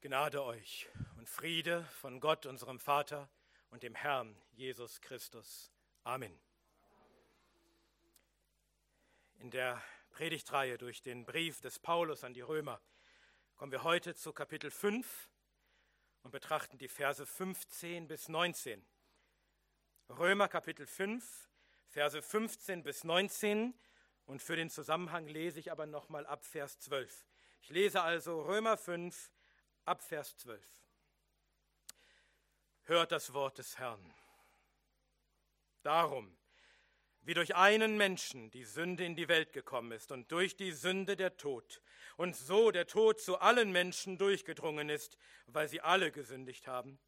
Gnade euch und Friede von Gott, unserem Vater und dem Herrn Jesus Christus. Amen. In der Predigtreihe durch den Brief des Paulus an die Römer kommen wir heute zu Kapitel 5 und betrachten die Verse 15 bis 19. Römer Kapitel 5, Verse 15 bis 19 und für den Zusammenhang lese ich aber nochmal ab Vers 12. Ich lese also Römer 5 ab Vers 12. Hört das Wort des Herrn. Darum, wie durch einen Menschen die Sünde in die Welt gekommen ist und durch die Sünde der Tod, und so der Tod zu allen Menschen durchgedrungen ist, weil sie alle gesündigt haben.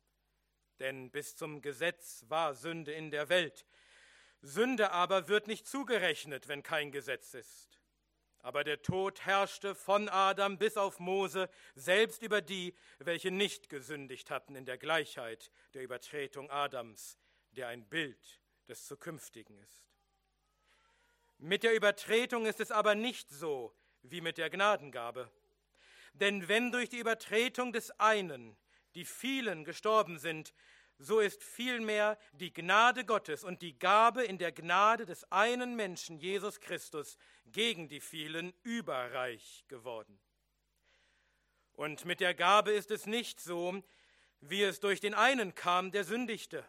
Denn bis zum Gesetz war Sünde in der Welt, Sünde aber wird nicht zugerechnet, wenn kein Gesetz ist. Aber der Tod herrschte von Adam bis auf Mose, selbst über die, welche nicht gesündigt hatten in der Gleichheit der Übertretung Adams, der ein Bild des Zukünftigen ist. Mit der Übertretung ist es aber nicht so wie mit der Gnadengabe. Denn wenn durch die Übertretung des einen die vielen gestorben sind, so ist vielmehr die Gnade Gottes und die Gabe in der Gnade des einen Menschen, Jesus Christus, gegen die vielen überreich geworden. Und mit der Gabe ist es nicht so, wie es durch den einen kam, der sündigte.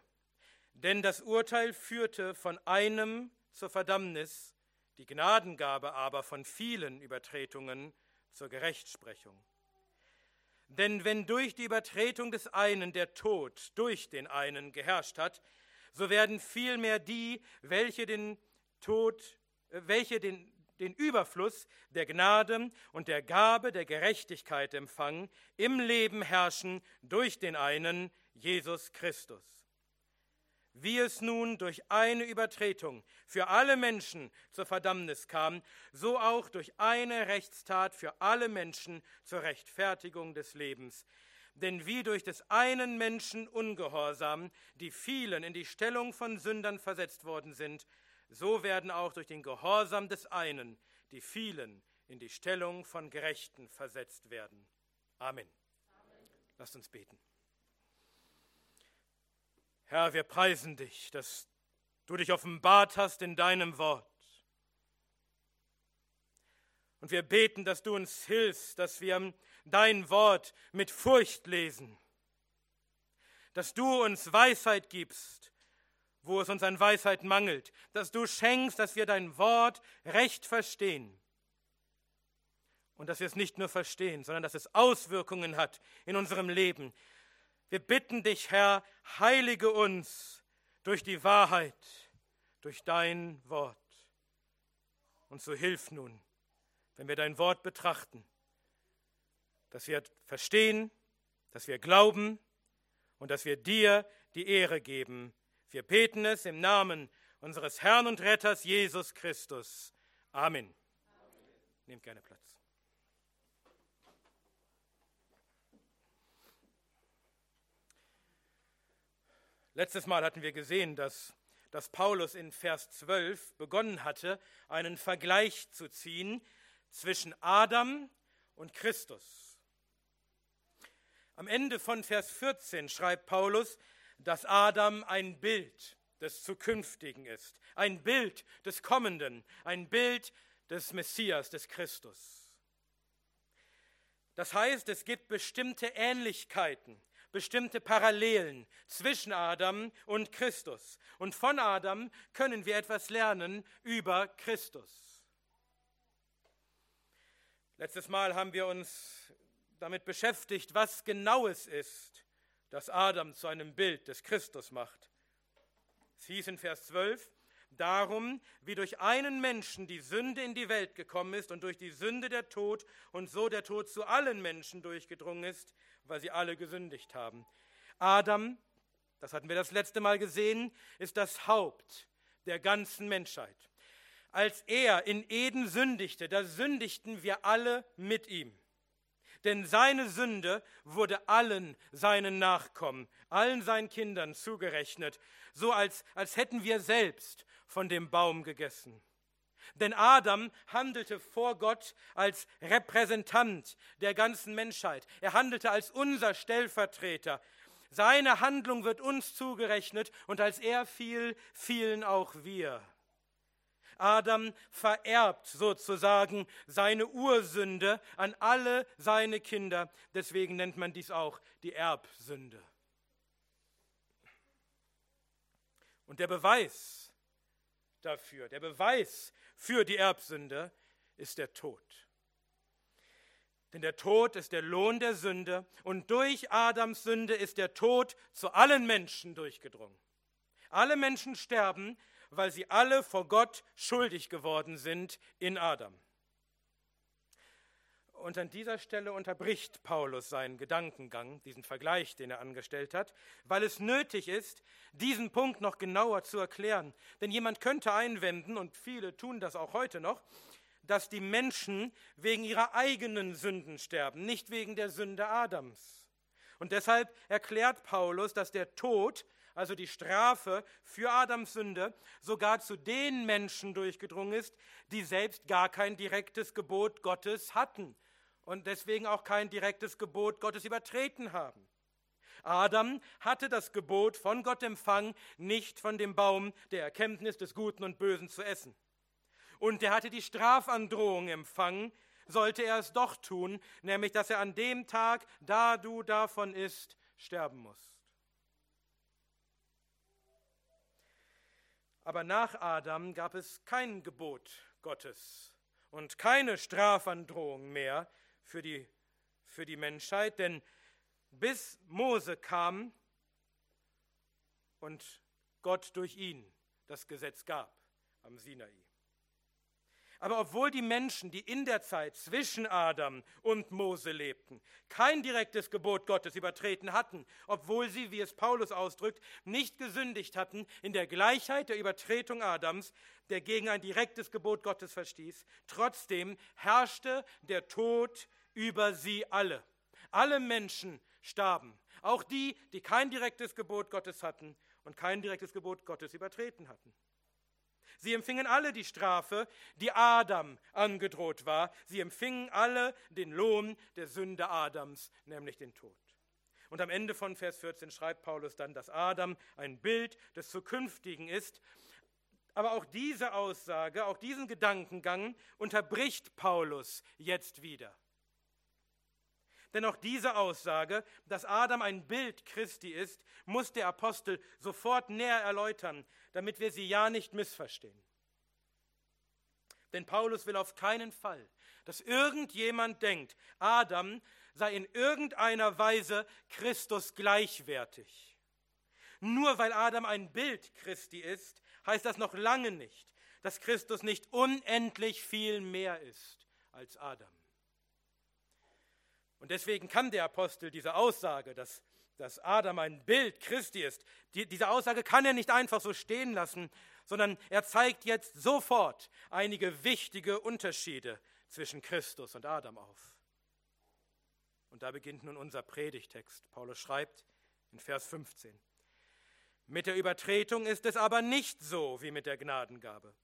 Denn das Urteil führte von einem zur Verdammnis, die Gnadengabe aber von vielen Übertretungen zur Gerechtsprechung. Denn wenn durch die Übertretung des einen der Tod durch den einen geherrscht hat, so werden vielmehr die, welche den Tod, äh, welche den, den Überfluss der Gnade und der Gabe der Gerechtigkeit empfangen, im Leben herrschen durch den einen, Jesus Christus. Wie es nun durch eine Übertretung für alle Menschen zur Verdammnis kam, so auch durch eine Rechtstat für alle Menschen zur Rechtfertigung des Lebens. Denn wie durch des einen Menschen Ungehorsam die vielen in die Stellung von Sündern versetzt worden sind, so werden auch durch den Gehorsam des einen die vielen in die Stellung von Gerechten versetzt werden. Amen. Amen. Lasst uns beten. Herr, wir preisen dich, dass du dich offenbart hast in deinem Wort. Und wir beten, dass du uns hilfst, dass wir dein Wort mit Furcht lesen, dass du uns Weisheit gibst, wo es uns an Weisheit mangelt, dass du schenkst, dass wir dein Wort recht verstehen. Und dass wir es nicht nur verstehen, sondern dass es Auswirkungen hat in unserem Leben, wir bitten dich, Herr, heilige uns durch die Wahrheit, durch dein Wort. Und so hilf nun, wenn wir dein Wort betrachten, dass wir verstehen, dass wir glauben und dass wir dir die Ehre geben. Wir beten es im Namen unseres Herrn und Retters Jesus Christus. Amen. Amen. Nehmt gerne Platz. Letztes Mal hatten wir gesehen, dass, dass Paulus in Vers 12 begonnen hatte, einen Vergleich zu ziehen zwischen Adam und Christus. Am Ende von Vers 14 schreibt Paulus, dass Adam ein Bild des Zukünftigen ist, ein Bild des Kommenden, ein Bild des Messias, des Christus. Das heißt, es gibt bestimmte Ähnlichkeiten bestimmte Parallelen zwischen Adam und Christus. Und von Adam können wir etwas lernen über Christus. Letztes Mal haben wir uns damit beschäftigt, was genau es ist, das Adam zu einem Bild des Christus macht. Es hieß in Vers 12, Darum, wie durch einen Menschen die Sünde in die Welt gekommen ist und durch die Sünde der Tod und so der Tod zu allen Menschen durchgedrungen ist, weil sie alle gesündigt haben. Adam, das hatten wir das letzte Mal gesehen, ist das Haupt der ganzen Menschheit. Als er in Eden sündigte, da sündigten wir alle mit ihm. Denn seine Sünde wurde allen seinen Nachkommen, allen seinen Kindern zugerechnet, so als, als hätten wir selbst von dem Baum gegessen. Denn Adam handelte vor Gott als Repräsentant der ganzen Menschheit. Er handelte als unser Stellvertreter. Seine Handlung wird uns zugerechnet und als er fiel, fielen auch wir. Adam vererbt sozusagen seine Ursünde an alle seine Kinder. Deswegen nennt man dies auch die Erbsünde. Und der Beweis dafür, der Beweis für die Erbsünde ist der Tod. Denn der Tod ist der Lohn der Sünde und durch Adams Sünde ist der Tod zu allen Menschen durchgedrungen. Alle Menschen sterben, weil sie alle vor Gott schuldig geworden sind in Adam. Und an dieser Stelle unterbricht Paulus seinen Gedankengang, diesen Vergleich, den er angestellt hat, weil es nötig ist, diesen Punkt noch genauer zu erklären. Denn jemand könnte einwenden, und viele tun das auch heute noch, dass die Menschen wegen ihrer eigenen Sünden sterben, nicht wegen der Sünde Adams. Und deshalb erklärt Paulus, dass der Tod, also die Strafe für Adams Sünde, sogar zu den Menschen durchgedrungen ist, die selbst gar kein direktes Gebot Gottes hatten und deswegen auch kein direktes Gebot Gottes übertreten haben. Adam hatte das Gebot von Gott empfangen, nicht von dem Baum der Erkenntnis des Guten und Bösen zu essen. Und er hatte die Strafandrohung empfangen, sollte er es doch tun, nämlich dass er an dem Tag, da du davon isst, sterben musst. Aber nach Adam gab es kein Gebot Gottes und keine Strafandrohung mehr, für die, für die Menschheit, denn bis Mose kam und Gott durch ihn das Gesetz gab am Sinai. Aber obwohl die Menschen, die in der Zeit zwischen Adam und Mose lebten, kein direktes Gebot Gottes übertreten hatten, obwohl sie, wie es Paulus ausdrückt, nicht gesündigt hatten in der Gleichheit der Übertretung Adams, der gegen ein direktes Gebot Gottes verstieß, trotzdem herrschte der Tod über sie alle. Alle Menschen starben, auch die, die kein direktes Gebot Gottes hatten und kein direktes Gebot Gottes übertreten hatten. Sie empfingen alle die Strafe, die Adam angedroht war. Sie empfingen alle den Lohn der Sünde Adams, nämlich den Tod. Und am Ende von Vers 14 schreibt Paulus dann, dass Adam ein Bild des Zukünftigen ist. Aber auch diese Aussage, auch diesen Gedankengang unterbricht Paulus jetzt wieder. Denn auch diese Aussage, dass Adam ein Bild Christi ist, muss der Apostel sofort näher erläutern, damit wir sie ja nicht missverstehen. Denn Paulus will auf keinen Fall, dass irgendjemand denkt, Adam sei in irgendeiner Weise Christus gleichwertig. Nur weil Adam ein Bild Christi ist, heißt das noch lange nicht, dass Christus nicht unendlich viel mehr ist als Adam. Und deswegen kann der Apostel diese Aussage, dass, dass Adam ein Bild Christi ist, die, diese Aussage kann er nicht einfach so stehen lassen, sondern er zeigt jetzt sofort einige wichtige Unterschiede zwischen Christus und Adam auf. Und da beginnt nun unser Predigtext. Paulus schreibt in Vers 15. Mit der Übertretung ist es aber nicht so wie mit der Gnadengabe.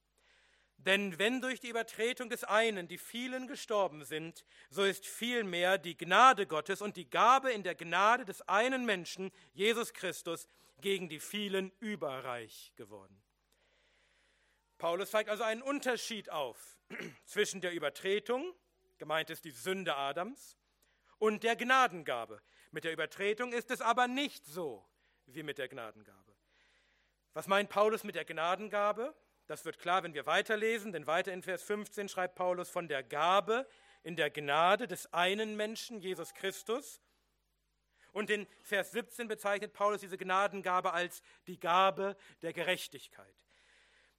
Denn wenn durch die Übertretung des einen die vielen gestorben sind, so ist vielmehr die Gnade Gottes und die Gabe in der Gnade des einen Menschen, Jesus Christus, gegen die vielen überreich geworden. Paulus zeigt also einen Unterschied auf zwischen der Übertretung, gemeint ist die Sünde Adams, und der Gnadengabe. Mit der Übertretung ist es aber nicht so wie mit der Gnadengabe. Was meint Paulus mit der Gnadengabe? Das wird klar, wenn wir weiterlesen, denn weiter in Vers 15 schreibt Paulus von der Gabe in der Gnade des einen Menschen, Jesus Christus. Und in Vers 17 bezeichnet Paulus diese Gnadengabe als die Gabe der Gerechtigkeit.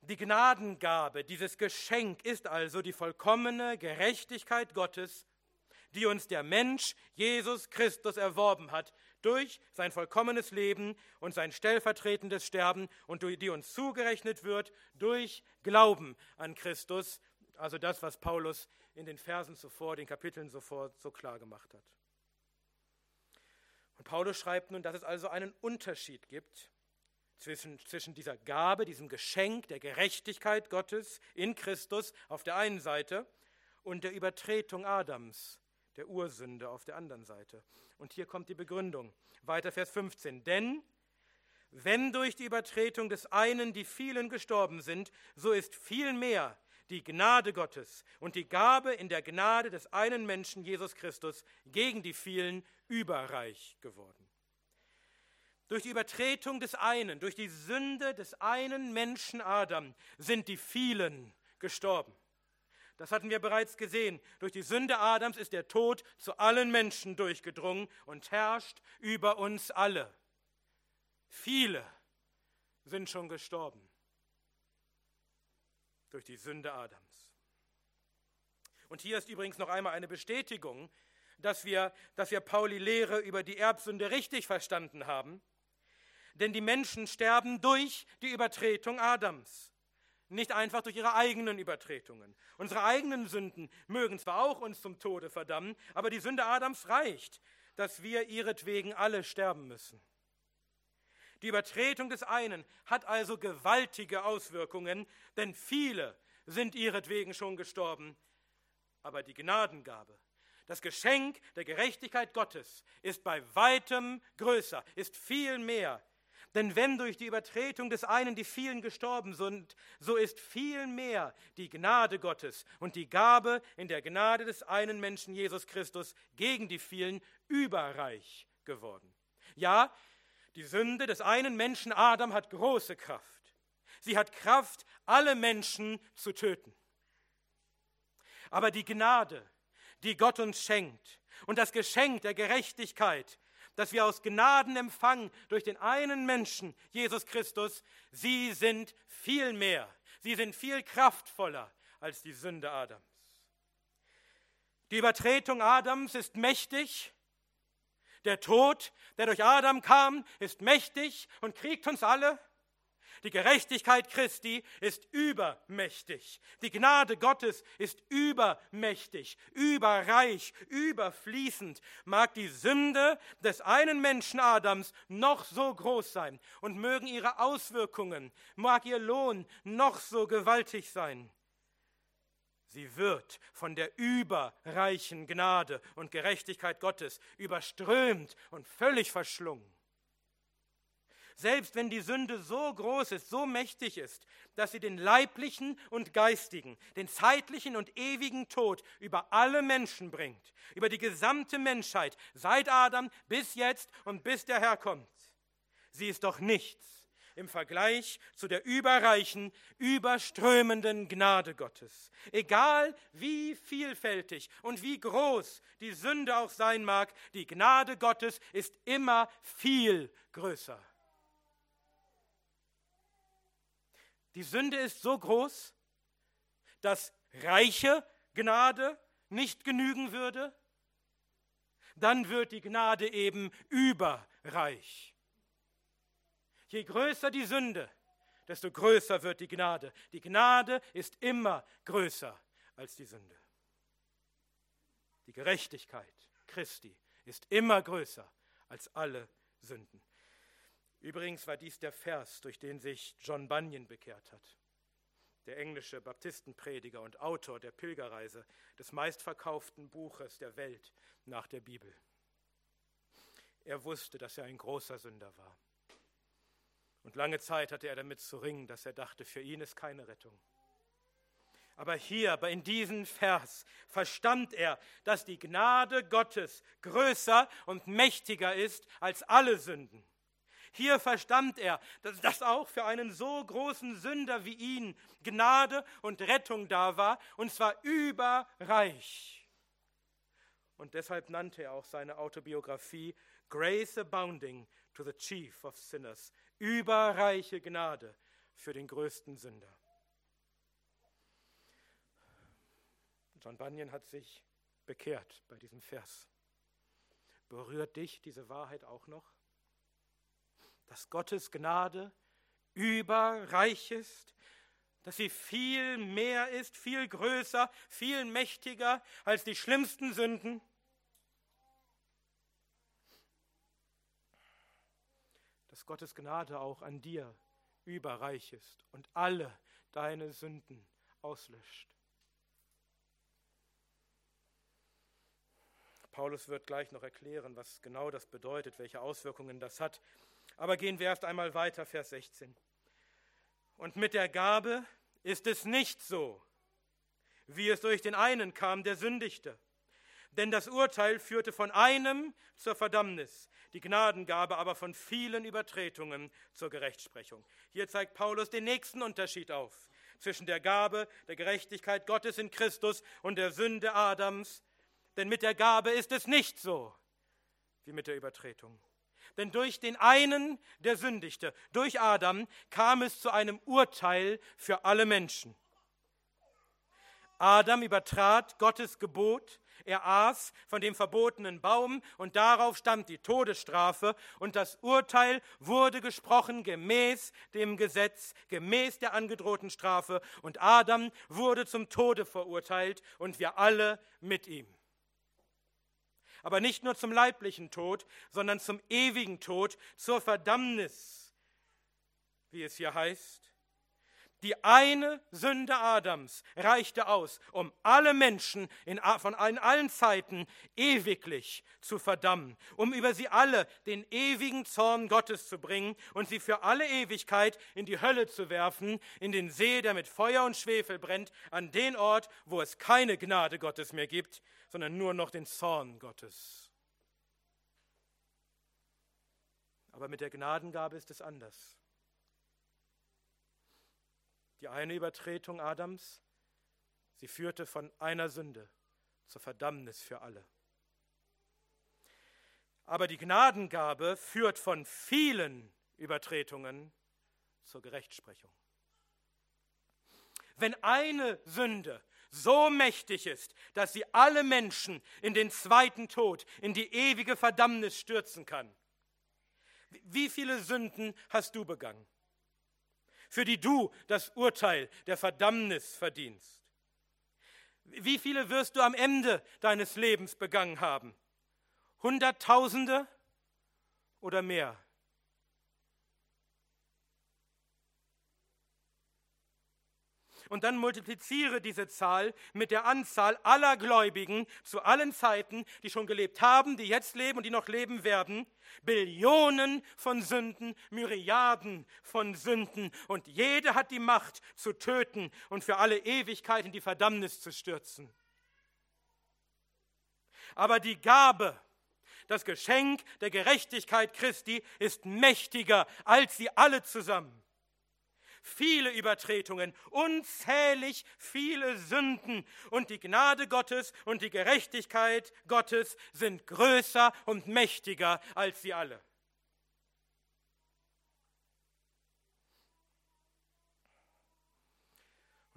Die Gnadengabe, dieses Geschenk ist also die vollkommene Gerechtigkeit Gottes, die uns der Mensch Jesus Christus erworben hat durch sein vollkommenes Leben und sein stellvertretendes Sterben und die uns zugerechnet wird durch Glauben an Christus, also das, was Paulus in den Versen zuvor, den Kapiteln zuvor so klar gemacht hat. Und Paulus schreibt nun, dass es also einen Unterschied gibt, zwischen, zwischen dieser Gabe, diesem Geschenk der Gerechtigkeit Gottes in Christus auf der einen Seite und der Übertretung Adams, der Ursünde auf der anderen Seite. Und hier kommt die Begründung. Weiter Vers 15. Denn wenn durch die Übertretung des einen die vielen gestorben sind, so ist vielmehr die Gnade Gottes und die Gabe in der Gnade des einen Menschen, Jesus Christus, gegen die vielen überreich geworden. Durch die Übertretung des einen, durch die Sünde des einen Menschen Adam sind die vielen gestorben. Das hatten wir bereits gesehen. Durch die Sünde Adams ist der Tod zu allen Menschen durchgedrungen und herrscht über uns alle. Viele sind schon gestorben durch die Sünde Adams. Und hier ist übrigens noch einmal eine Bestätigung, dass wir, dass wir Pauli Lehre über die Erbsünde richtig verstanden haben. Denn die Menschen sterben durch die Übertretung Adams, nicht einfach durch ihre eigenen Übertretungen. Unsere eigenen Sünden mögen zwar auch uns zum Tode verdammen, aber die Sünde Adams reicht, dass wir ihretwegen alle sterben müssen. Die Übertretung des einen hat also gewaltige Auswirkungen, denn viele sind ihretwegen schon gestorben. Aber die Gnadengabe, das Geschenk der Gerechtigkeit Gottes ist bei weitem größer, ist viel mehr. Denn wenn durch die Übertretung des einen die vielen gestorben sind, so ist viel mehr die Gnade Gottes und die Gabe in der Gnade des einen Menschen Jesus Christus gegen die vielen überreich geworden. Ja, die Sünde des einen Menschen Adam hat große Kraft. Sie hat Kraft, alle Menschen zu töten. Aber die Gnade, die Gott uns schenkt und das Geschenk der Gerechtigkeit, das wir aus Gnaden empfangen durch den einen Menschen, Jesus Christus, sie sind viel mehr, sie sind viel kraftvoller als die Sünde Adams. Die Übertretung Adams ist mächtig, der Tod, der durch Adam kam, ist mächtig und kriegt uns alle. Die Gerechtigkeit Christi ist übermächtig. Die Gnade Gottes ist übermächtig, überreich, überfließend. Mag die Sünde des einen Menschen Adams noch so groß sein und mögen ihre Auswirkungen, mag ihr Lohn noch so gewaltig sein. Sie wird von der überreichen Gnade und Gerechtigkeit Gottes überströmt und völlig verschlungen. Selbst wenn die Sünde so groß ist, so mächtig ist, dass sie den leiblichen und geistigen, den zeitlichen und ewigen Tod über alle Menschen bringt, über die gesamte Menschheit, seit Adam bis jetzt und bis der Herr kommt. Sie ist doch nichts im Vergleich zu der überreichen, überströmenden Gnade Gottes. Egal wie vielfältig und wie groß die Sünde auch sein mag, die Gnade Gottes ist immer viel größer. Die Sünde ist so groß, dass reiche Gnade nicht genügen würde, dann wird die Gnade eben überreich. Je größer die Sünde, desto größer wird die Gnade. Die Gnade ist immer größer als die Sünde. Die Gerechtigkeit Christi ist immer größer als alle Sünden. Übrigens war dies der Vers, durch den sich John Bunyan bekehrt hat. Der englische Baptistenprediger und Autor der Pilgerreise, des meistverkauften Buches der Welt nach der Bibel. Er wusste, dass er ein großer Sünder war. Und lange Zeit hatte er damit zu ringen, dass er dachte, für ihn ist keine Rettung. Aber hier, in diesem Vers, verstand er, dass die Gnade Gottes größer und mächtiger ist als alle Sünden. Hier verstand er, dass das auch für einen so großen Sünder wie ihn Gnade und Rettung da war, und zwar überreich. Und deshalb nannte er auch seine Autobiografie Grace Abounding to the Chief of Sinners, überreiche Gnade für den größten Sünder. John Bunyan hat sich bekehrt bei diesem Vers. Berührt dich diese Wahrheit auch noch? Dass Gottes Gnade überreich ist, dass sie viel mehr ist, viel größer, viel mächtiger als die schlimmsten Sünden? Das dass Gottes Gnade auch an dir überreich ist und alle deine Sünden auslöscht. Paulus wird gleich noch erklären, was genau das bedeutet, welche Auswirkungen das hat. Aber gehen wir erst einmal weiter, Vers 16. Und mit der Gabe ist es nicht so, wie es durch den einen kam, der sündigte. Denn das Urteil führte von einem zur Verdammnis, die Gnadengabe aber von vielen Übertretungen zur Gerechtsprechung. Hier zeigt Paulus den nächsten Unterschied auf zwischen der Gabe der Gerechtigkeit Gottes in Christus und der Sünde Adams. Denn mit der Gabe ist es nicht so wie mit der Übertretung. Denn durch den einen, der sündigte, durch Adam, kam es zu einem Urteil für alle Menschen. Adam übertrat Gottes Gebot, er aß von dem verbotenen Baum und darauf stand die Todesstrafe und das Urteil wurde gesprochen gemäß dem Gesetz, gemäß der angedrohten Strafe und Adam wurde zum Tode verurteilt und wir alle mit ihm aber nicht nur zum leiblichen Tod, sondern zum ewigen Tod, zur Verdammnis, wie es hier heißt. Die eine Sünde Adams reichte aus, um alle Menschen in, von allen Zeiten ewiglich zu verdammen, um über sie alle den ewigen Zorn Gottes zu bringen und sie für alle Ewigkeit in die Hölle zu werfen, in den See, der mit Feuer und Schwefel brennt, an den Ort, wo es keine Gnade Gottes mehr gibt, sondern nur noch den Zorn Gottes. Aber mit der Gnadengabe ist es anders. Die eine Übertretung Adams, sie führte von einer Sünde zur Verdammnis für alle. Aber die Gnadengabe führt von vielen Übertretungen zur Gerechtsprechung. Wenn eine Sünde so mächtig ist, dass sie alle Menschen in den zweiten Tod, in die ewige Verdammnis stürzen kann, wie viele Sünden hast du begangen? Für die du das Urteil der Verdammnis verdienst. Wie viele wirst du am Ende deines Lebens begangen haben? Hunderttausende oder mehr? Und dann multipliziere diese Zahl mit der Anzahl aller Gläubigen zu allen Zeiten, die schon gelebt haben, die jetzt leben und die noch leben werden. Billionen von Sünden, Myriaden von Sünden und jede hat die Macht zu töten und für alle Ewigkeit in die Verdammnis zu stürzen. Aber die Gabe, das Geschenk der Gerechtigkeit Christi ist mächtiger als sie alle zusammen viele Übertretungen, unzählig viele Sünden. Und die Gnade Gottes und die Gerechtigkeit Gottes sind größer und mächtiger als sie alle.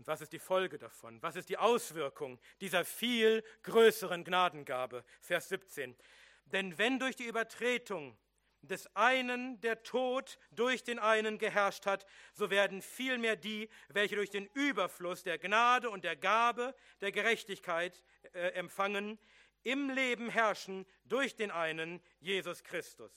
Und was ist die Folge davon? Was ist die Auswirkung dieser viel größeren Gnadengabe? Vers 17. Denn wenn durch die Übertretung des einen der Tod durch den einen geherrscht hat, so werden vielmehr die, welche durch den Überfluss der Gnade und der Gabe der Gerechtigkeit äh, empfangen, im Leben herrschen durch den einen, Jesus Christus.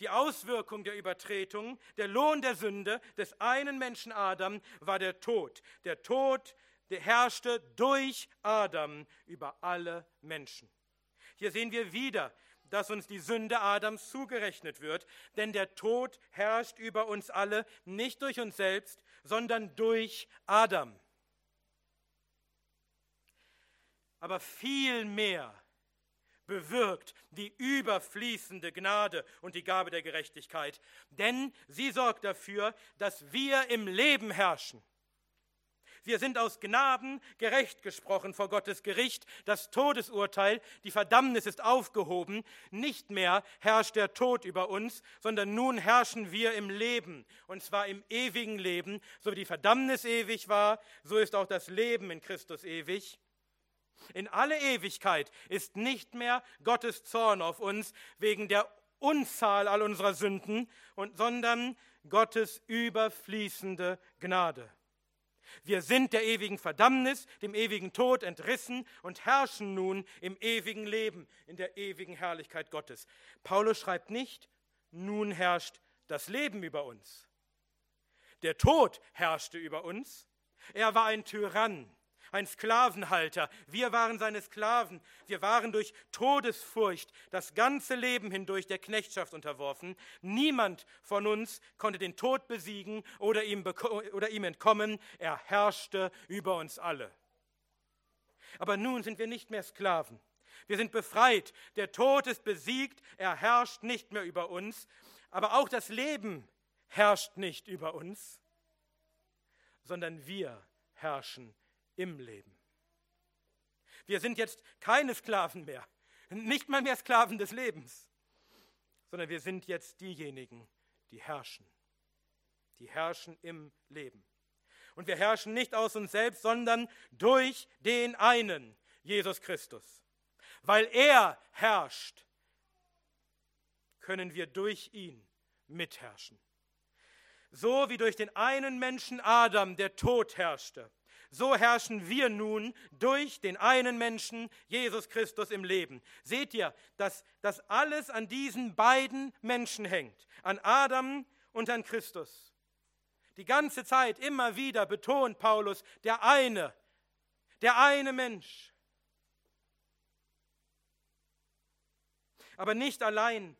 Die Auswirkung der Übertretung, der Lohn der Sünde des einen Menschen Adam war der Tod. Der Tod der herrschte durch Adam über alle Menschen. Hier sehen wir wieder dass uns die Sünde Adams zugerechnet wird, denn der Tod herrscht über uns alle, nicht durch uns selbst, sondern durch Adam. Aber viel mehr bewirkt die überfließende Gnade und die Gabe der Gerechtigkeit, denn sie sorgt dafür, dass wir im Leben herrschen. Wir sind aus Gnaden gerecht gesprochen vor Gottes Gericht. Das Todesurteil, die Verdammnis ist aufgehoben. Nicht mehr herrscht der Tod über uns, sondern nun herrschen wir im Leben. Und zwar im ewigen Leben. So wie die Verdammnis ewig war, so ist auch das Leben in Christus ewig. In alle Ewigkeit ist nicht mehr Gottes Zorn auf uns wegen der Unzahl all unserer Sünden, sondern Gottes überfließende Gnade. Wir sind der ewigen Verdammnis, dem ewigen Tod entrissen und herrschen nun im ewigen Leben, in der ewigen Herrlichkeit Gottes. Paulus schreibt nicht, nun herrscht das Leben über uns. Der Tod herrschte über uns. Er war ein Tyrann, ein Sklavenhalter. Wir waren seine Sklaven. Wir waren durch Todesfurcht das ganze Leben hindurch der Knechtschaft unterworfen. Niemand von uns konnte den Tod besiegen oder ihm, oder ihm entkommen. Er herrschte über uns alle. Aber nun sind wir nicht mehr Sklaven. Wir sind befreit. Der Tod ist besiegt. Er herrscht nicht mehr über uns. Aber auch das Leben herrscht nicht über uns, sondern wir herrschen im Leben. Wir sind jetzt keine Sklaven mehr, nicht mal mehr Sklaven des Lebens, sondern wir sind jetzt diejenigen, die herrschen. Die herrschen im Leben. Und wir herrschen nicht aus uns selbst, sondern durch den einen, Jesus Christus. Weil er herrscht, können wir durch ihn mitherrschen. So wie durch den einen Menschen Adam der Tod herrschte, so herrschen wir nun durch den einen Menschen, Jesus Christus, im Leben. Seht ihr, dass das alles an diesen beiden Menschen hängt, an Adam und an Christus. Die ganze Zeit immer wieder betont Paulus, der eine, der eine Mensch. Aber nicht allein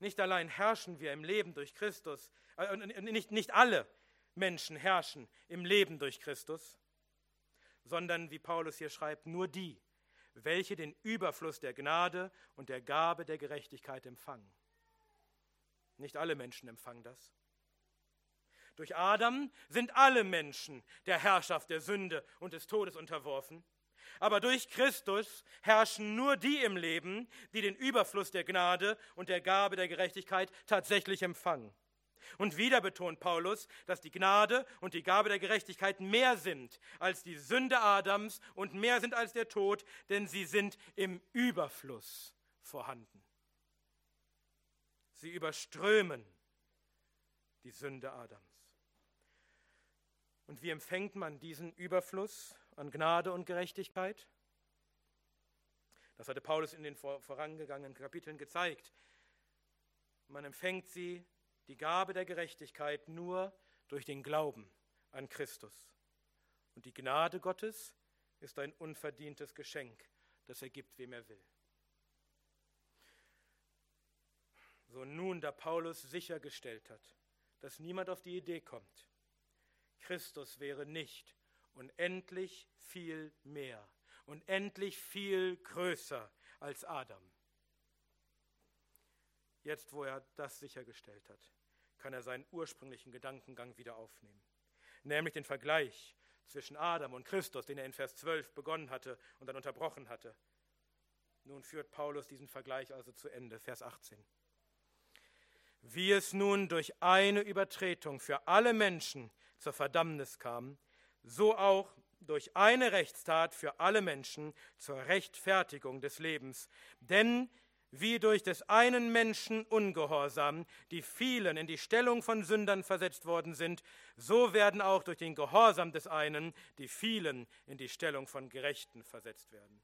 nicht allein herrschen wir im Leben durch Christus, äh, nicht, nicht alle Menschen herrschen im Leben durch Christus, sondern, wie Paulus hier schreibt, nur die, welche den Überfluss der Gnade und der Gabe der Gerechtigkeit empfangen. Nicht alle Menschen empfangen das. Durch Adam sind alle Menschen der Herrschaft der Sünde und des Todes unterworfen. Aber durch Christus herrschen nur die im Leben, die den Überfluss der Gnade und der Gabe der Gerechtigkeit tatsächlich empfangen. Und wieder betont Paulus, dass die Gnade und die Gabe der Gerechtigkeit mehr sind als die Sünde Adams und mehr sind als der Tod, denn sie sind im Überfluss vorhanden. Sie überströmen die Sünde Adams. Und wie empfängt man diesen Überfluss? an Gnade und Gerechtigkeit? Das hatte Paulus in den vorangegangenen Kapiteln gezeigt. Man empfängt sie, die Gabe der Gerechtigkeit, nur durch den Glauben an Christus. Und die Gnade Gottes ist ein unverdientes Geschenk, das er gibt, wem er will. So nun, da Paulus sichergestellt hat, dass niemand auf die Idee kommt, Christus wäre nicht unendlich viel mehr, unendlich viel größer als Adam. Jetzt, wo er das sichergestellt hat, kann er seinen ursprünglichen Gedankengang wieder aufnehmen, nämlich den Vergleich zwischen Adam und Christus, den er in Vers 12 begonnen hatte und dann unterbrochen hatte. Nun führt Paulus diesen Vergleich also zu Ende, Vers 18. Wie es nun durch eine Übertretung für alle Menschen zur Verdammnis kam, so auch durch eine Rechtstat für alle Menschen zur Rechtfertigung des Lebens. Denn wie durch des einen Menschen Ungehorsam die vielen in die Stellung von Sündern versetzt worden sind, so werden auch durch den Gehorsam des einen die vielen in die Stellung von Gerechten versetzt werden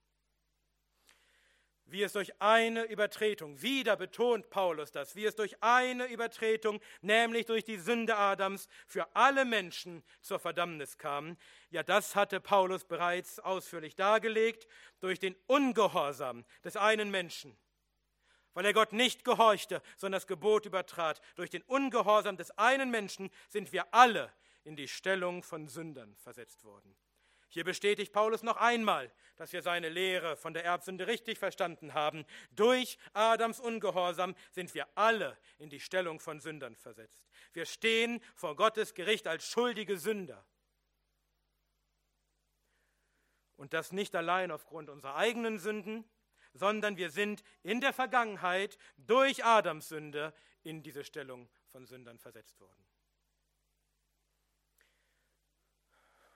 wie es durch eine Übertretung, wieder betont Paulus das, wie es durch eine Übertretung, nämlich durch die Sünde Adams, für alle Menschen zur Verdammnis kam. Ja, das hatte Paulus bereits ausführlich dargelegt, durch den Ungehorsam des einen Menschen. Weil er Gott nicht gehorchte, sondern das Gebot übertrat. Durch den Ungehorsam des einen Menschen sind wir alle in die Stellung von Sündern versetzt worden. Hier bestätigt Paulus noch einmal, dass wir seine Lehre von der Erbsünde richtig verstanden haben. Durch Adams Ungehorsam sind wir alle in die Stellung von Sündern versetzt. Wir stehen vor Gottes Gericht als schuldige Sünder. Und das nicht allein aufgrund unserer eigenen Sünden, sondern wir sind in der Vergangenheit durch Adams Sünde in diese Stellung von Sündern versetzt worden.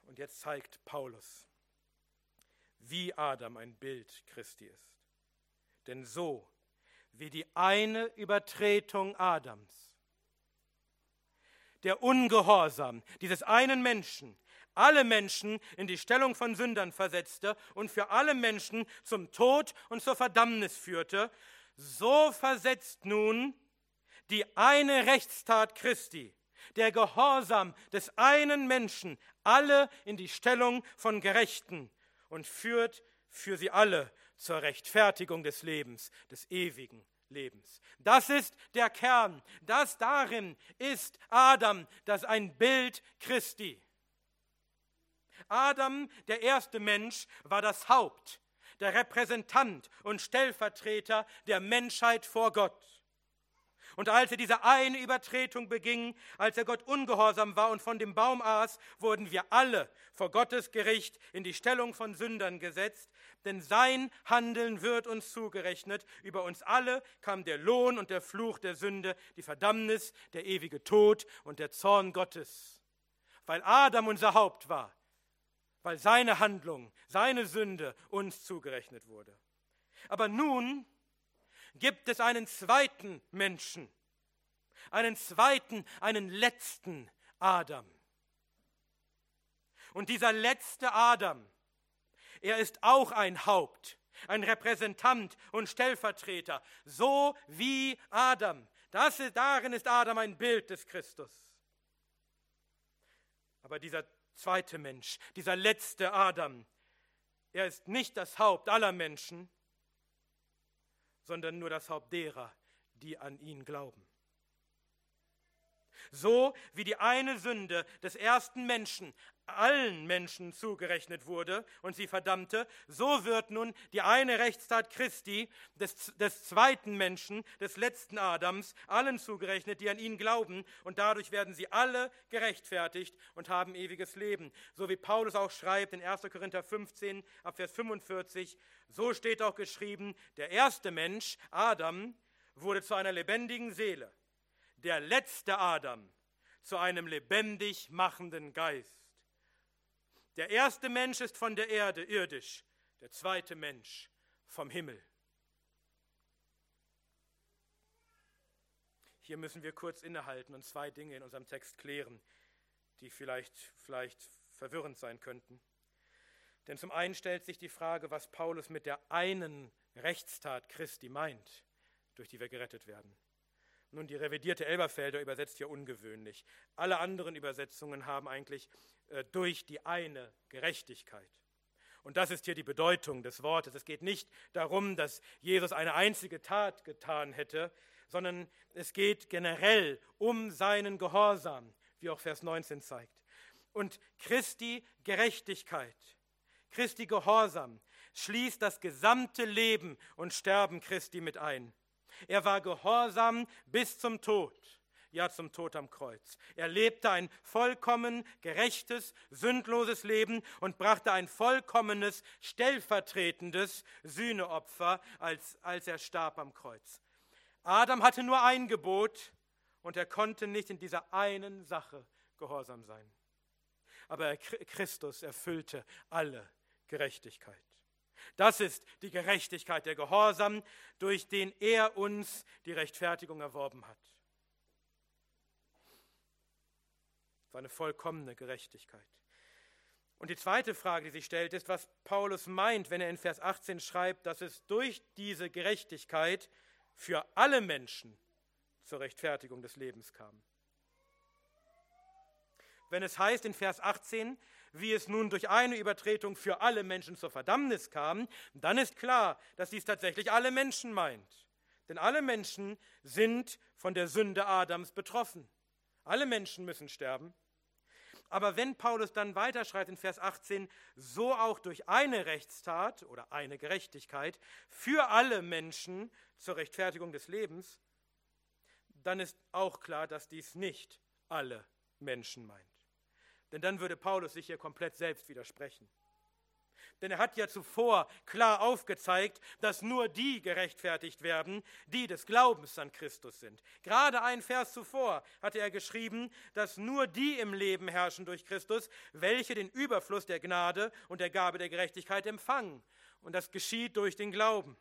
Und jetzt zeigt Paulus, wie Adam ein Bild Christi ist. Denn so wie die eine Übertretung Adams, der Ungehorsam dieses einen Menschen, alle Menschen in die Stellung von Sündern versetzte und für alle Menschen zum Tod und zur Verdammnis führte, so versetzt nun die eine Rechtstat Christi, der Gehorsam des einen Menschen, alle in die Stellung von Gerechten und führt für sie alle zur Rechtfertigung des Lebens, des ewigen Lebens. Das ist der Kern. Das darin ist Adam, das ein Bild Christi. Adam, der erste Mensch, war das Haupt, der Repräsentant und Stellvertreter der Menschheit vor Gott. Und als er diese eine Übertretung beging, als er Gott ungehorsam war und von dem Baum aß, wurden wir alle vor Gottes Gericht in die Stellung von Sündern gesetzt, denn sein Handeln wird uns zugerechnet. Über uns alle kam der Lohn und der Fluch der Sünde, die Verdammnis, der ewige Tod und der Zorn Gottes. Weil Adam unser Haupt war, weil seine Handlung, seine Sünde uns zugerechnet wurde. Aber nun gibt es einen zweiten Menschen, einen zweiten, einen letzten Adam. Und dieser letzte Adam, er ist auch ein Haupt, ein Repräsentant und Stellvertreter, so wie Adam. Das ist, darin ist Adam ein Bild des Christus. Aber dieser zweite Mensch, dieser letzte Adam, er ist nicht das Haupt aller Menschen, sondern nur das Haupt derer, die an ihn glauben. So wie die eine Sünde des ersten Menschen allen Menschen zugerechnet wurde und sie verdammte, so wird nun die eine Rechtstat Christi des, des zweiten Menschen, des letzten Adams, allen zugerechnet, die an ihn glauben, und dadurch werden sie alle gerechtfertigt und haben ewiges Leben. So wie Paulus auch schreibt in 1. Korinther 15, ab Vers 45, so steht auch geschrieben, der erste Mensch, Adam, wurde zu einer lebendigen Seele, der letzte Adam zu einem lebendig machenden Geist. Der erste Mensch ist von der Erde, irdisch, der zweite Mensch vom Himmel. Hier müssen wir kurz innehalten und zwei Dinge in unserem Text klären, die vielleicht, vielleicht verwirrend sein könnten. Denn zum einen stellt sich die Frage, was Paulus mit der einen Rechtstat Christi meint, durch die wir gerettet werden. Nun, die revidierte Elberfelder übersetzt hier ungewöhnlich. Alle anderen Übersetzungen haben eigentlich durch die eine Gerechtigkeit. Und das ist hier die Bedeutung des Wortes. Es geht nicht darum, dass Jesus eine einzige Tat getan hätte, sondern es geht generell um seinen Gehorsam, wie auch Vers 19 zeigt. Und Christi Gerechtigkeit, Christi Gehorsam schließt das gesamte Leben und Sterben Christi mit ein. Er war gehorsam bis zum Tod ja zum Tod am Kreuz. Er lebte ein vollkommen gerechtes, sündloses Leben und brachte ein vollkommenes, stellvertretendes Sühneopfer, als, als er starb am Kreuz. Adam hatte nur ein Gebot und er konnte nicht in dieser einen Sache gehorsam sein. Aber Christus erfüllte alle Gerechtigkeit. Das ist die Gerechtigkeit, der Gehorsam, durch den er uns die Rechtfertigung erworben hat. War eine vollkommene Gerechtigkeit. Und die zweite Frage, die sich stellt, ist, was Paulus meint, wenn er in Vers 18 schreibt, dass es durch diese Gerechtigkeit für alle Menschen zur Rechtfertigung des Lebens kam. Wenn es heißt in Vers 18, wie es nun durch eine Übertretung für alle Menschen zur Verdammnis kam, dann ist klar, dass dies tatsächlich alle Menschen meint. Denn alle Menschen sind von der Sünde Adams betroffen. Alle Menschen müssen sterben. Aber wenn Paulus dann weiterschreibt in Vers 18, so auch durch eine Rechtstat oder eine Gerechtigkeit für alle Menschen zur Rechtfertigung des Lebens, dann ist auch klar, dass dies nicht alle Menschen meint. Denn dann würde Paulus sich hier komplett selbst widersprechen. Denn er hat ja zuvor klar aufgezeigt, dass nur die gerechtfertigt werden, die des Glaubens an Christus sind. Gerade ein Vers zuvor hatte er geschrieben, dass nur die im Leben herrschen durch Christus, welche den Überfluss der Gnade und der Gabe der Gerechtigkeit empfangen. Und das geschieht durch den Glauben.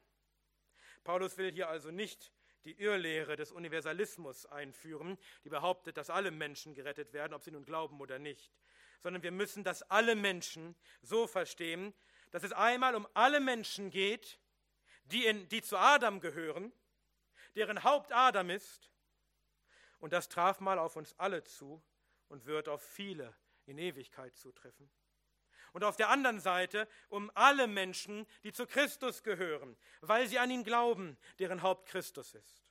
Paulus will hier also nicht die Irrlehre des Universalismus einführen, die behauptet, dass alle Menschen gerettet werden, ob sie nun glauben oder nicht sondern wir müssen das alle Menschen so verstehen, dass es einmal um alle Menschen geht, die, in, die zu Adam gehören, deren Haupt Adam ist. Und das traf mal auf uns alle zu und wird auf viele in Ewigkeit zutreffen. Und auf der anderen Seite um alle Menschen, die zu Christus gehören, weil sie an ihn glauben, deren Haupt Christus ist.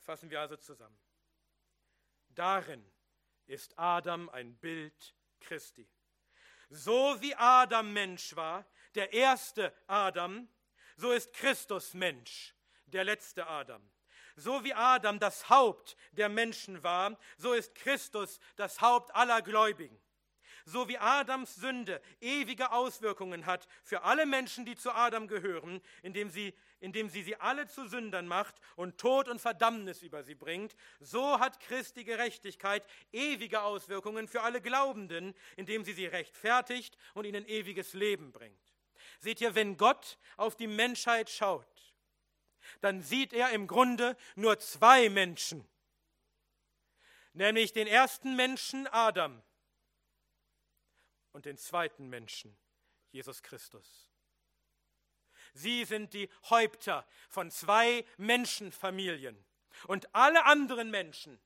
Fassen wir also zusammen. Darin ist Adam ein Bild Christi. So wie Adam Mensch war, der erste Adam, so ist Christus Mensch, der letzte Adam. So wie Adam das Haupt der Menschen war, so ist Christus das Haupt aller Gläubigen. So wie Adams Sünde ewige Auswirkungen hat für alle Menschen, die zu Adam gehören, indem sie, indem sie sie alle zu Sündern macht und Tod und Verdammnis über sie bringt, so hat Christi Gerechtigkeit ewige Auswirkungen für alle Glaubenden, indem sie sie rechtfertigt und ihnen ewiges Leben bringt. Seht ihr, wenn Gott auf die Menschheit schaut, dann sieht er im Grunde nur zwei Menschen, nämlich den ersten Menschen Adam und den zweiten Menschen, Jesus Christus. Sie sind die Häupter von zwei Menschenfamilien. Und alle anderen Menschen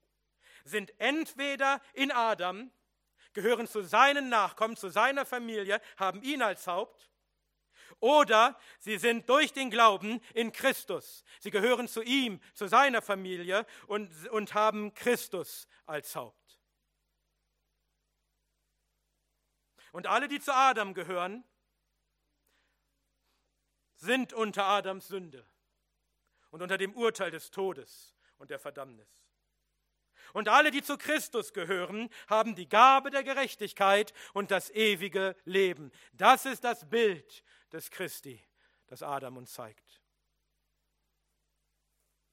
sind entweder in Adam, gehören zu seinen Nachkommen, zu seiner Familie, haben ihn als Haupt, oder sie sind durch den Glauben in Christus. Sie gehören zu ihm, zu seiner Familie und, und haben Christus als Haupt. Und alle, die zu Adam gehören, sind unter Adams Sünde und unter dem Urteil des Todes und der Verdammnis. Und alle, die zu Christus gehören, haben die Gabe der Gerechtigkeit und das ewige Leben. Das ist das Bild des Christi, das Adam uns zeigt.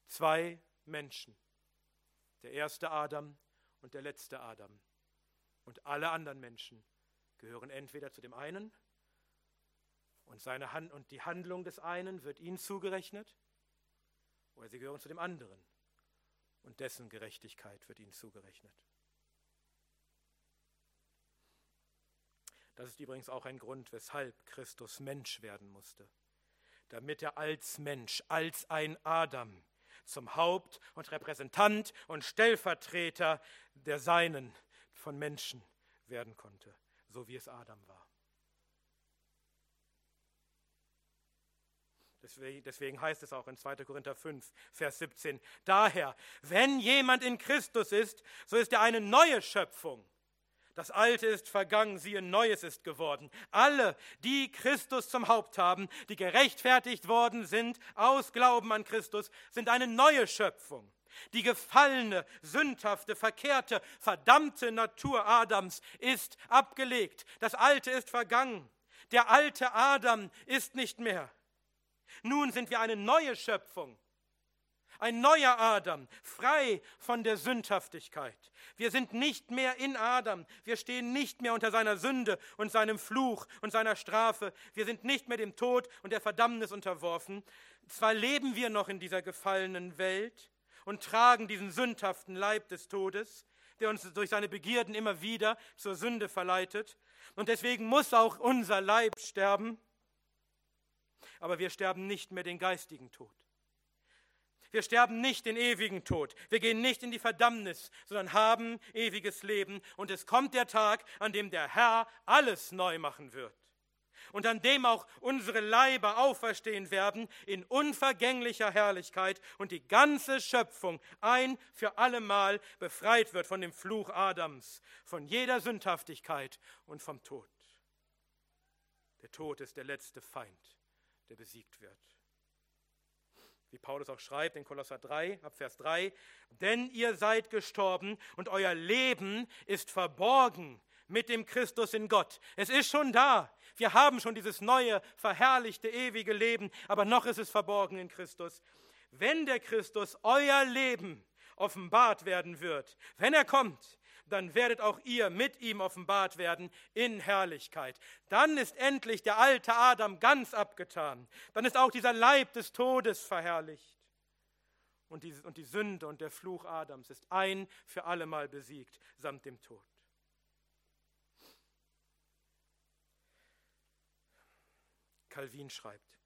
Zwei Menschen, der erste Adam und der letzte Adam und alle anderen Menschen gehören entweder zu dem einen und, seine Hand, und die Handlung des einen wird ihnen zugerechnet, oder sie gehören zu dem anderen und dessen Gerechtigkeit wird ihnen zugerechnet. Das ist übrigens auch ein Grund, weshalb Christus Mensch werden musste, damit er als Mensch, als ein Adam zum Haupt und Repräsentant und Stellvertreter der Seinen von Menschen werden konnte so wie es Adam war. Deswegen heißt es auch in 2. Korinther 5, Vers 17, daher, wenn jemand in Christus ist, so ist er eine neue Schöpfung. Das Alte ist vergangen, siehe, Neues ist geworden. Alle, die Christus zum Haupt haben, die gerechtfertigt worden sind aus Glauben an Christus, sind eine neue Schöpfung. Die gefallene, sündhafte, verkehrte, verdammte Natur Adams ist abgelegt. Das Alte ist vergangen. Der alte Adam ist nicht mehr. Nun sind wir eine neue Schöpfung. Ein neuer Adam, frei von der Sündhaftigkeit. Wir sind nicht mehr in Adam. Wir stehen nicht mehr unter seiner Sünde und seinem Fluch und seiner Strafe. Wir sind nicht mehr dem Tod und der Verdammnis unterworfen. Zwar leben wir noch in dieser gefallenen Welt, und tragen diesen sündhaften Leib des Todes, der uns durch seine Begierden immer wieder zur Sünde verleitet. Und deswegen muss auch unser Leib sterben. Aber wir sterben nicht mehr den geistigen Tod. Wir sterben nicht den ewigen Tod. Wir gehen nicht in die Verdammnis, sondern haben ewiges Leben. Und es kommt der Tag, an dem der Herr alles neu machen wird und an dem auch unsere Leiber auferstehen werden in unvergänglicher Herrlichkeit und die ganze Schöpfung ein für allemal befreit wird von dem Fluch Adams, von jeder Sündhaftigkeit und vom Tod. Der Tod ist der letzte Feind, der besiegt wird. Wie Paulus auch schreibt in Kolosser 3, ab Vers 3, denn ihr seid gestorben und euer Leben ist verborgen mit dem Christus in Gott. Es ist schon da. Wir haben schon dieses neue, verherrlichte, ewige Leben, aber noch ist es verborgen in Christus. Wenn der Christus euer Leben offenbart werden wird, wenn er kommt, dann werdet auch ihr mit ihm offenbart werden in Herrlichkeit. Dann ist endlich der alte Adam ganz abgetan. Dann ist auch dieser Leib des Todes verherrlicht. Und die, und die Sünde und der Fluch Adams ist ein für allemal besiegt, samt dem Tod. Calvin schreibt,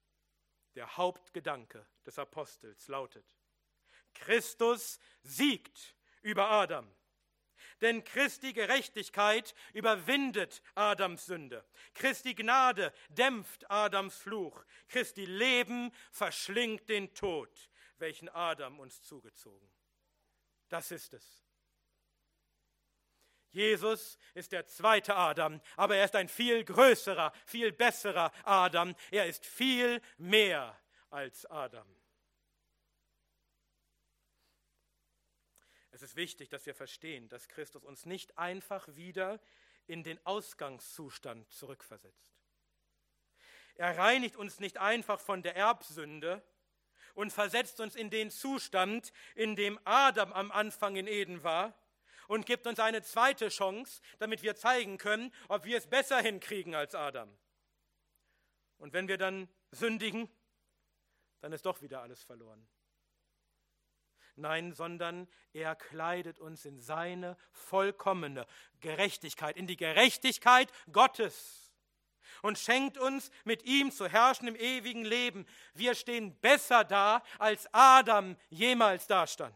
Der Hauptgedanke des Apostels lautet, Christus siegt über Adam. Denn Christi Gerechtigkeit überwindet Adams Sünde. Christi Gnade dämpft Adams Fluch. Christi Leben verschlingt den Tod, welchen Adam uns zugezogen. Das ist es. Jesus ist der zweite Adam, aber er ist ein viel größerer, viel besserer Adam. Er ist viel mehr als Adam. Es ist wichtig, dass wir verstehen, dass Christus uns nicht einfach wieder in den Ausgangszustand zurückversetzt. Er reinigt uns nicht einfach von der Erbsünde und versetzt uns in den Zustand, in dem Adam am Anfang in Eden war und gibt uns eine zweite Chance, damit wir zeigen können, ob wir es besser hinkriegen als Adam. Und wenn wir dann sündigen, dann ist doch wieder alles verloren. Nein, sondern er kleidet uns in seine vollkommene Gerechtigkeit, in die Gerechtigkeit Gottes und schenkt uns mit ihm zu herrschen im ewigen Leben. Wir stehen besser da, als Adam jemals dastand.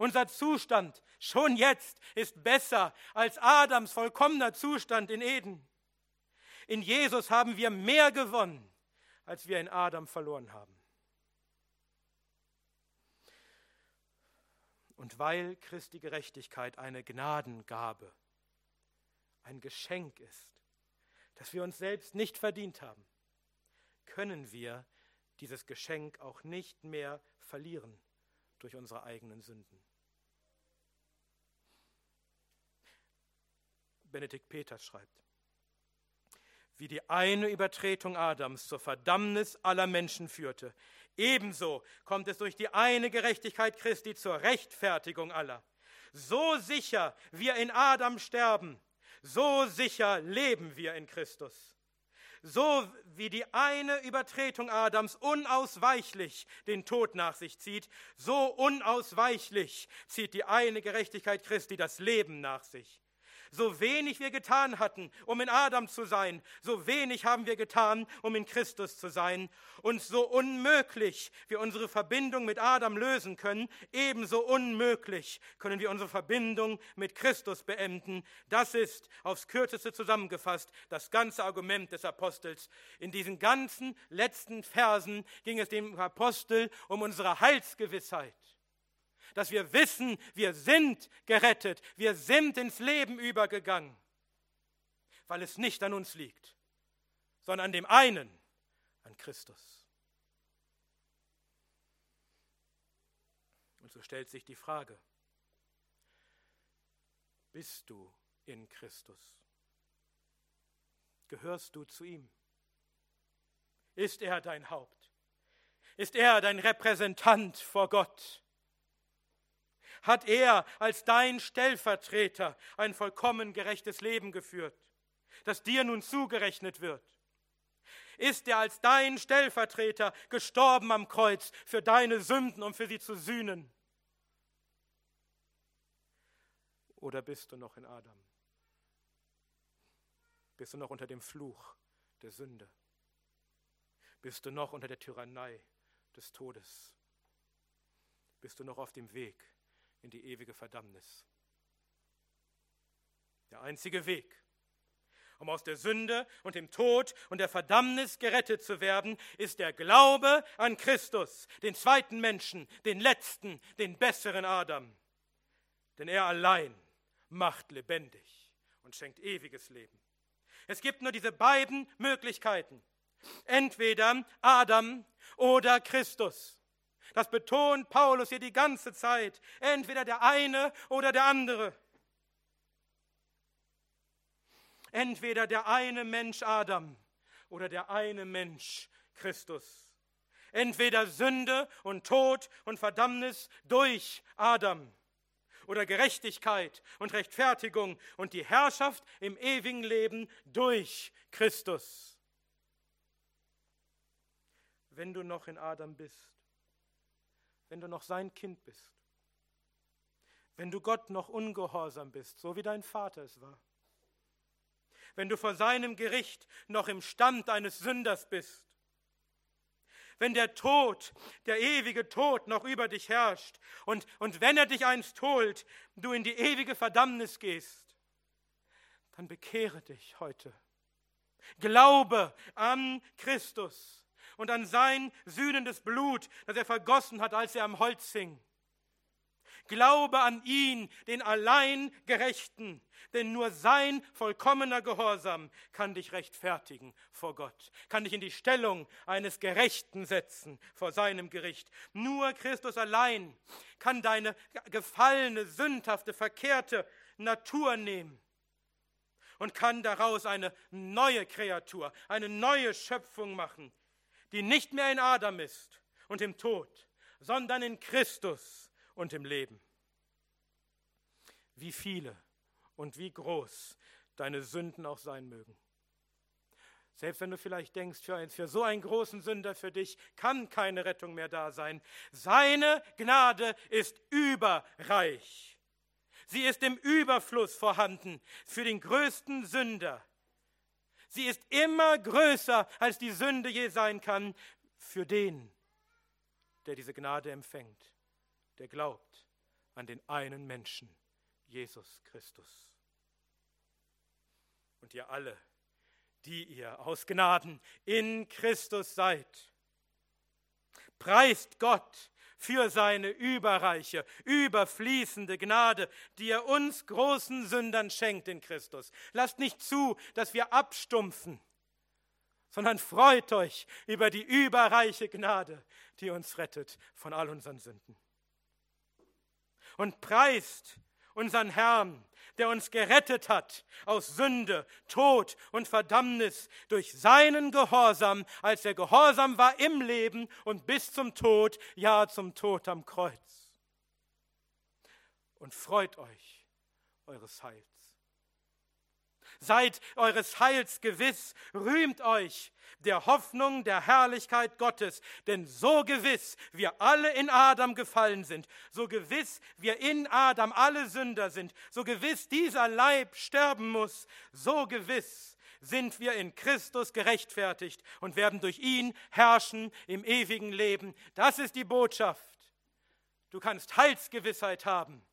Unser Zustand schon jetzt ist besser als Adams vollkommener Zustand in Eden. In Jesus haben wir mehr gewonnen, als wir in Adam verloren haben. Und weil Christi Gerechtigkeit eine Gnadengabe, ein Geschenk ist, das wir uns selbst nicht verdient haben, können wir dieses Geschenk auch nicht mehr verlieren durch unsere eigenen Sünden. Benedikt Peters schreibt, wie die eine Übertretung Adams zur Verdammnis aller Menschen führte, Ebenso kommt es durch die eine Gerechtigkeit Christi zur Rechtfertigung aller. So sicher wir in Adam sterben, so sicher leben wir in Christus. So wie die eine Übertretung Adams unausweichlich den Tod nach sich zieht, so unausweichlich zieht die eine Gerechtigkeit Christi das Leben nach sich. So wenig wir getan hatten, um in Adam zu sein, so wenig haben wir getan, um in Christus zu sein. Und so unmöglich wir unsere Verbindung mit Adam lösen können, ebenso unmöglich können wir unsere Verbindung mit Christus beenden. Das ist aufs kürzeste zusammengefasst das ganze Argument des Apostels. In diesen ganzen letzten Versen ging es dem Apostel um unsere Heilsgewissheit dass wir wissen, wir sind gerettet, wir sind ins Leben übergegangen, weil es nicht an uns liegt, sondern an dem einen, an Christus. Und so stellt sich die Frage, bist du in Christus? Gehörst du zu ihm? Ist er dein Haupt? Ist er dein Repräsentant vor Gott? Hat er als dein Stellvertreter ein vollkommen gerechtes Leben geführt, das dir nun zugerechnet wird? Ist er als dein Stellvertreter gestorben am Kreuz für deine Sünden, um für sie zu sühnen? Oder bist du noch in Adam? Bist du noch unter dem Fluch der Sünde? Bist du noch unter der Tyrannei des Todes? Bist du noch auf dem Weg in die ewige Verdammnis. Der einzige Weg, um aus der Sünde und dem Tod und der Verdammnis gerettet zu werden, ist der Glaube an Christus, den zweiten Menschen, den letzten, den besseren Adam. Denn er allein macht lebendig und schenkt ewiges Leben. Es gibt nur diese beiden Möglichkeiten. Entweder Adam oder Christus. Das betont Paulus hier die ganze Zeit. Entweder der eine oder der andere. Entweder der eine Mensch Adam oder der eine Mensch Christus. Entweder Sünde und Tod und Verdammnis durch Adam oder Gerechtigkeit und Rechtfertigung und die Herrschaft im ewigen Leben durch Christus. Wenn du noch in Adam bist, wenn du noch sein Kind bist. Wenn du Gott noch ungehorsam bist, so wie dein Vater es war. Wenn du vor seinem Gericht noch im Stand eines Sünders bist. wenn der Tod, der ewige Tod noch über dich herrscht und, und wenn er dich einst holt, du in die ewige Verdammnis gehst, dann bekehre dich heute. Glaube an Christus und an sein sühnendes Blut, das er vergossen hat, als er am Holz hing. Glaube an ihn, den allein Gerechten, denn nur sein vollkommener Gehorsam kann dich rechtfertigen vor Gott, kann dich in die Stellung eines Gerechten setzen vor seinem Gericht. Nur Christus allein kann deine gefallene, sündhafte, verkehrte Natur nehmen und kann daraus eine neue Kreatur, eine neue Schöpfung machen, die nicht mehr in Adam ist und im Tod, sondern in Christus und im Leben. Wie viele und wie groß deine Sünden auch sein mögen. Selbst wenn du vielleicht denkst, für, für so einen großen Sünder für dich kann keine Rettung mehr da sein. Seine Gnade ist überreich. Sie ist im Überfluss vorhanden für den größten Sünder. Sie ist immer größer, als die Sünde je sein kann, für den, der diese Gnade empfängt der glaubt an den einen Menschen, Jesus Christus. Und ihr alle, die ihr aus Gnaden in Christus seid, preist Gott für seine überreiche, überfließende Gnade, die er uns großen Sündern schenkt in Christus. Lasst nicht zu, dass wir abstumpfen, sondern freut euch über die überreiche Gnade, die uns rettet von all unseren Sünden und preist unseren Herrn, der uns gerettet hat aus Sünde, Tod und Verdammnis durch seinen Gehorsam, als er gehorsam war im Leben und bis zum Tod, ja zum Tod am Kreuz. Und freut euch eures Heils. Seid eures Heils gewiss, rühmt euch der Hoffnung der Herrlichkeit Gottes. Denn so gewiss wir alle in Adam gefallen sind, so gewiss wir in Adam alle Sünder sind, so gewiss dieser Leib sterben muss, so gewiss sind wir in Christus gerechtfertigt und werden durch ihn herrschen im ewigen Leben. Das ist die Botschaft. Du kannst Heilsgewissheit haben,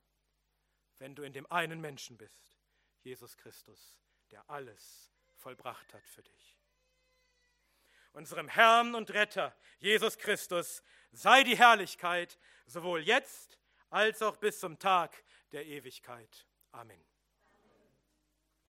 wenn du in dem einen Menschen bist, Jesus Christus, der alles vollbracht hat für dich unserem Herrn und Retter, Jesus Christus, sei die Herrlichkeit sowohl jetzt als auch bis zum Tag der Ewigkeit. Amen.